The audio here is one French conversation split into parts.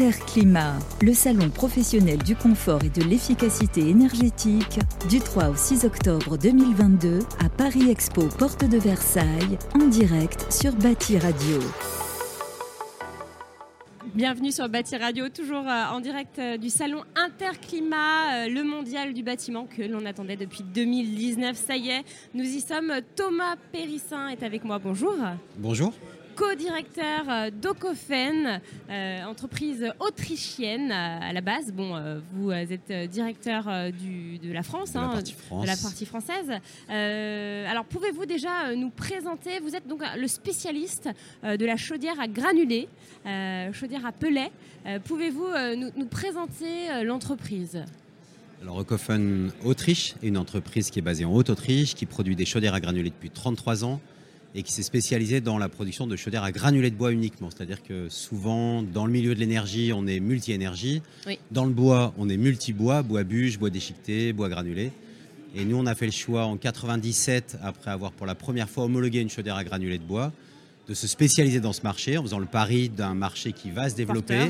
Interclimat, le salon professionnel du confort et de l'efficacité énergétique, du 3 au 6 octobre 2022 à Paris Expo, porte de Versailles, en direct sur Bâti Radio. Bienvenue sur Bâti Radio, toujours euh, en direct euh, du salon Interclimat, euh, le mondial du bâtiment que l'on attendait depuis 2019. Ça y est, nous y sommes. Thomas Périssin est avec moi. Bonjour. Bonjour co-directeur euh, d'Okofen, euh, entreprise autrichienne à la base. Bon, euh, vous êtes directeur de la France, de, la hein, partie française. alors, pouvez-vous déjà nous présenter Vous êtes donc le spécialiste de la chaudière à granulés, chaudière à pellet. Pouvez-vous nous, présenter l'entreprise? Alors, Okofen Autriche est une entreprise qui est basée en Haute-Autriche, qui produit des chaudières à granulés depuis 33 ans, et qui s'est spécialisé dans la production de chaudières à granulés de bois uniquement. C'est-à-dire que souvent, dans le milieu de l'énergie, on est multi-énergie. Dans le bois, on est multi-bois, bois bûche, bois déchiqueté, bois granulé. Et nous, on a fait le choix en 97, après avoir pour la première fois homologué une chaudière à granulés de bois, de se spécialiser dans ce marché en faisant le pari d'un marché qui va se développer,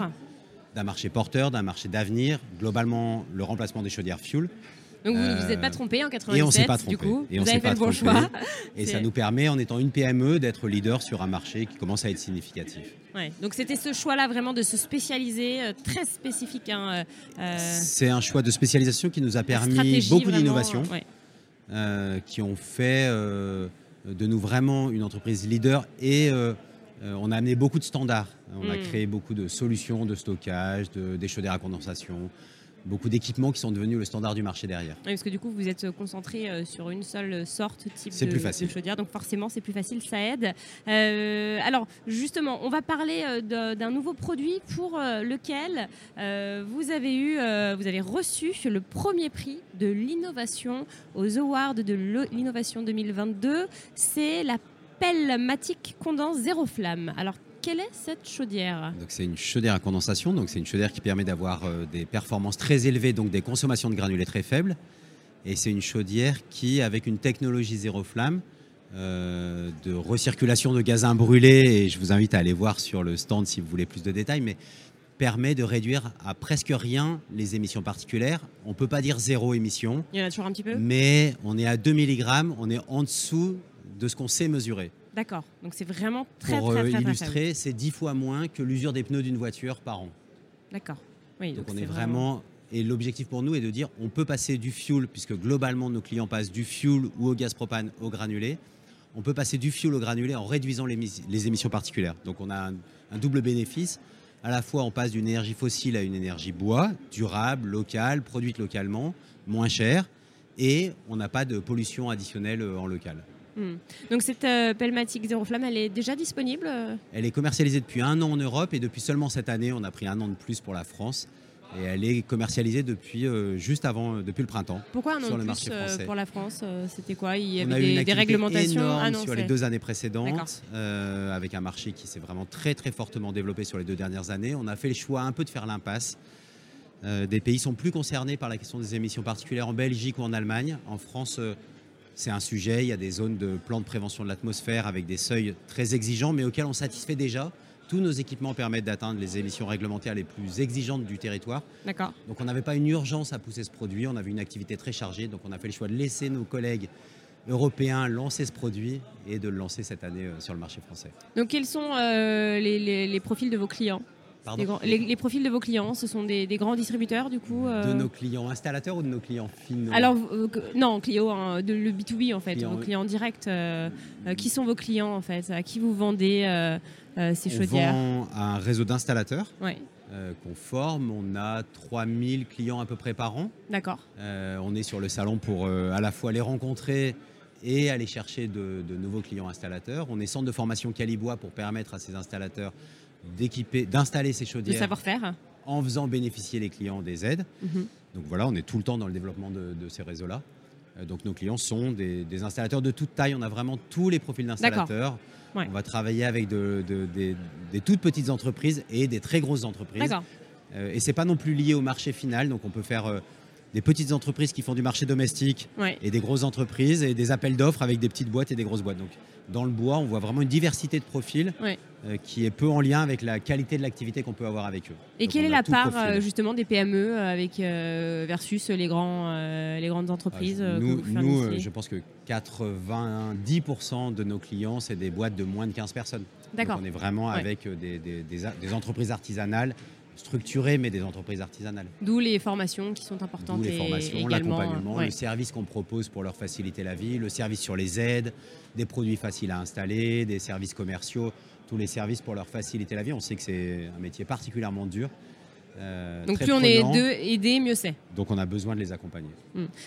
d'un marché porteur, d'un marché d'avenir, globalement le remplacement des chaudières fuel. Donc vous ne vous êtes pas trompé en 97, et on s'est pas trompé. du coup, et on vous avez fait le bon choix. Et ça nous permet, en étant une PME, d'être leader sur un marché qui commence à être significatif. Ouais. Donc c'était ce choix-là vraiment de se spécialiser, euh, très spécifique. Hein, euh, euh, C'est un choix de spécialisation qui nous a permis beaucoup d'innovations, qui ont fait de nous vraiment une entreprise leader et on a amené beaucoup de standards. On a hmm. créé beaucoup de solutions de stockage, de, des chaudières à condensation, beaucoup d'équipements qui sont devenus le standard du marché derrière. parce que du coup, vous êtes concentré euh, sur une seule sorte, type de, plus facile. chaudière, donc forcément, c'est plus facile, ça aide. Euh, alors, justement, on va parler euh, d'un nouveau produit pour lequel vous avez eu, vous avez reçu le premier prix de l'innovation aux Awards de l'innovation 2022. C'est la pelle Matic Condense Zéro Flamme. Alors, quelle est cette chaudière C'est une chaudière à condensation, donc c'est une chaudière qui permet d'avoir euh, des performances très élevées, donc des consommations de granulés très faibles. Et c'est une chaudière qui, avec une technologie zéro flamme, euh, de recirculation de gaz brûlés, et je vous invite à aller voir sur le stand si vous voulez plus de détails, mais permet de réduire à presque rien les émissions particulières. On ne peut pas dire zéro émission. Il y en a toujours un petit peu? Mais on est à 2 mg, on est en dessous de ce qu'on sait mesurer. D'accord. Donc c'est vraiment très, Pour très, euh, illustrer, c'est dix fois moins que l'usure des pneus d'une voiture par an. D'accord. Oui, donc, on est vraiment... Et l'objectif pour nous est de dire on peut passer du fuel, puisque globalement nos clients passent du fuel ou au gaz propane au granulé. On peut passer du fuel au granulé en réduisant les, les émissions particulières. Donc on a un, double bénéfice. À la fois, on passe d'une énergie fossile à une énergie bois, durable, locale, produite localement, moins chère, et on n'a pas de pollution additionnelle euh, en local. Hmm. Donc cette euh, Pelmatic Zéro Flamme, elle est déjà disponible euh Elle est commercialisée depuis un an en Europe et depuis seulement cette année, on a pris un an de plus pour la France. Et elle est commercialisée depuis euh, juste avant, depuis le printemps. Pourquoi un an sur de le marché plus pour la France C'était quoi? Il y avait on a des, des réglementations? énorme sur les deux années précédentes, avec un marché qui s'est vraiment très très fortement développé sur les deux dernières années. On a fait le choix un peu de faire l'impasse. des pays sont plus concernés par la question des émissions particulières en Belgique ou en Allemagne. En France, c'est un sujet. Il y a des zones de plan de prévention de l'atmosphère avec des seuils très exigeants, mais auxquels on satisfait déjà. Tous nos équipements permettent d'atteindre les émissions réglementaires les plus exigeantes du territoire. D'accord. Donc on n'avait pas une urgence à pousser ce produit. On avait une activité très chargée. Donc on a fait le choix de laisser nos collègues européens lancer ce produit et de le lancer cette année euh, sur le marché français. Donc quels sont euh, les profils de vos clients? Les, profils de vos clients, ce sont des, grands distributeurs du coup euh De nos clients installateurs ou de nos clients finaux Alors, euh, non, clients, hein, de, le B2B en fait, vos clients directs. Euh, qui sont vos clients en fait À qui vous vendez ces chaudières On vend à un réseau d'installateurs. qu'on forme. On a 3000 clients à peu près par an. D'accord. on est sur le salon pour à la fois les rencontrer et aller chercher de, de, nouveaux clients installateurs. On est centre de formation Calibois pour permettre à ces installateurs d'équiper, d'installer ces chaudières. savoir-faire. En faisant bénéficier les clients des aides. Mhm. Donc voilà, on est tout le temps dans le développement de, ces réseaux-là. Euh, donc nos clients sont des, installateurs de toute taille. On a vraiment tous les profils d'installateurs. On va travailler avec des, toutes petites entreprises et des très grosses entreprises. Euh, et c'est pas non plus lié au marché final. Donc on peut faire euh, des petites entreprises qui font du marché domestique Ouais. et des grosses entreprises et des appels d'offres avec des petites boîtes et des grosses boîtes. Donc, dans le bois, on voit vraiment une diversité de profils Ouais. euh, qui est peu en lien avec la qualité de l'activité qu'on peut avoir avec eux. Et Donc, quelle est la part profil. euh, justement des PME euh, avec, euh, versus les, grands, euh, les grandes entreprises que nous, nous, je pense que 90% de nos clients, c'est des boîtes de moins de 15 personnes. Donc, D'accord. on est vraiment Ouais. avec des, des- des a- des entreprises artisanales, structurées, mais des entreprises artisanales. D'où les formations qui sont importantes D'où les formations, l'accompagnement, ouais. le service qu'on propose pour leur faciliter la vie, le service sur les aides, des produits faciles à installer, des services commerciaux, tous les services pour leur faciliter la vie. On sait que c'est un métier particulièrement dur. Euh, Donc plus on est deux aidés, mieux c'est. Donc on a besoin de les accompagner.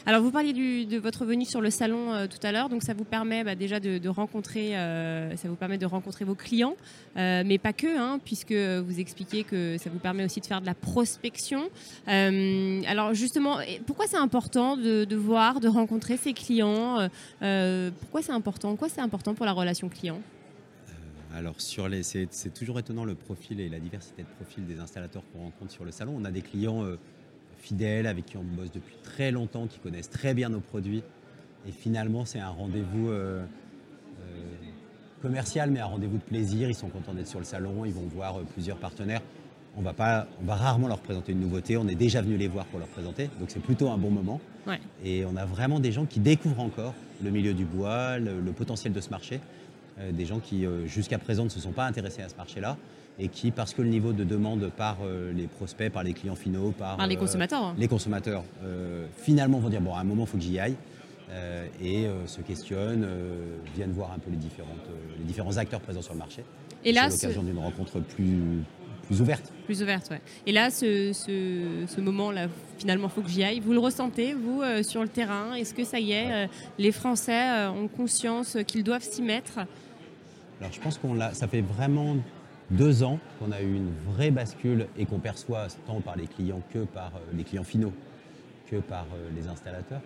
Alors vous parliez du- de votre venue sur le salon euh, tout à l'heure, donc ça vous permet bah, déjà de, de rencontrer, euh, ça vous permet de rencontrer vos clients, mais pas que, hein, puisque vous expliquez que ça vous permet aussi de faire de la prospection. Alors justement, pourquoi c'est important de, de voir, de rencontrer ses clients Pourquoi c'est important Quoi c'est important pour la relation client? Alors, sur les, c'est, c'est toujours étonnant le profil et la diversité de profils des installateurs qu'on rencontre sur le salon. On a des clients euh, fidèles avec qui on bosse depuis très longtemps, qui connaissent très bien nos produits. Et finalement, c'est un rendez-vous euh, euh, commercial, mais un rendez-vous de plaisir. Ils sont contents d'être sur le salon, ils vont voir plusieurs partenaires. On va, pas, on va rarement leur présenter une nouveauté. On est déjà venu les voir pour leur présenter, donc c'est plutôt un bon moment. Ouais. Et on a vraiment des gens qui découvrent encore le milieu du bois, le, le potentiel de ce marché. Euh, des gens qui, euh, jusqu'à présent, ne se sont pas intéressés à ce marché-là et qui, parce que le niveau de demande par euh, les prospects, par les clients finaux, par, Par les consommateurs hein. les consommateurs, finalement vont dire bon, à un moment, il faut que j'y aille. euh, et euh, se questionnent, euh, viennent voir un peu les, différentes, les différents acteurs présents sur le marché. Et là, c'est ce- l'occasion d'une rencontre plus, plus ouverte. Plus ouverte, ouais. Et là, ce, ce, ce moment-là, finalement, faut que j'y aille. Vous le ressentez, vous, euh, sur le terrain? Est-ce que ça y est, euh, les Français euh, ont conscience qu'ils doivent s'y mettre? Alors je pense qu'on l'a, ça fait vraiment deux ans qu'on a eu une vraie bascule et qu'on perçoit tant par les clients que par les clients finaux que par les installateurs,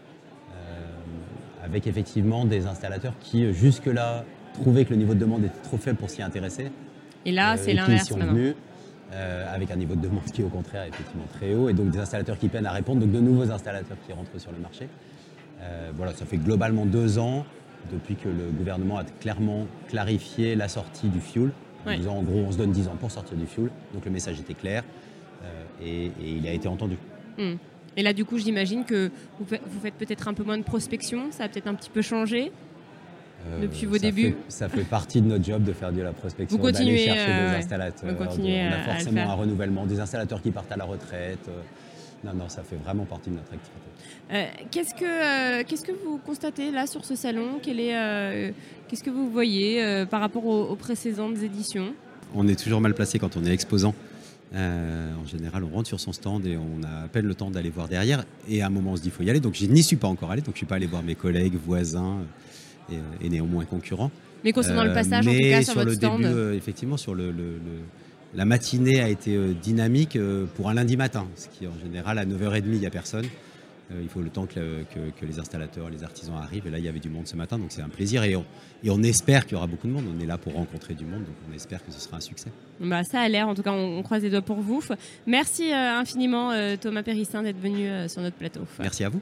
avec effectivement des installateurs qui jusque-là trouvaient que le niveau de demande était trop faible pour s'y intéresser. Et là, c'est l'inverse maintenant. venus euh, avec un niveau de demande qui est au contraire effectivement très haut et donc des installateurs qui peinent à répondre, donc de nouveaux installateurs qui rentrent sur le marché. Euh, voilà, ça fait globalement deux ans depuis que le gouvernement a clairement clarifié la sortie du fuel. En Ouais. disant en gros on se donne 10 ans pour sortir du fuel, donc le message était clair euh, et, et il a été entendu. Hmm. Et là, du coup, j'imagine que vous faites peut-être un peu moins de prospection. Ça a peut-être un petit peu changé. Euh, Depuis vos ça débuts fait- Ça fait partie de notre job de faire de la prospection, Vous continuez, d'aller chercher euh, des installateurs. Vous continuez de- on à a le forcément faire. un renouvellement, des installateurs qui partent à la retraite. euh, non, non, ça fait vraiment partie de notre activité. Euh, qu'est-ce, que, euh, qu'est-ce que vous constatez là sur ce salon? Quel est, euh, Qu'est-ce que vous voyez euh, par rapport aux, aux précédentes éditions? On est toujours mal placé quand on est exposant. Euh, en général, on rentre sur son stand et on a à peine le temps d'aller voir derrière. Et à un moment, on se dit il faut y aller. Donc, je n'y suis pas encore allé. Donc, je ne suis pas allé voir mes collègues, voisins et, et néanmoins concurrents. Mais concernant le Euh, passage, en mais tout cas, sur, sur votre le stand. début, euh, effectivement, sur le, le- le- la matinée a été euh, dynamique pour un lundi matin, ce qui en général à 9h30 il n'y a personne. Il faut le temps que, que- que les installateurs, les artisans arrivent. Et là, il y avait du monde ce matin, donc c'est un plaisir. Et on, et on espère qu'il y aura beaucoup de monde. On est là pour rencontrer du monde, donc on espère que ce sera un succès. Bah, ça a l'air, en tout cas, on, on croise les doigts pour vous. Merci infiniment, Thomas Périssin, d'être venu sur notre plateau. Merci à vous.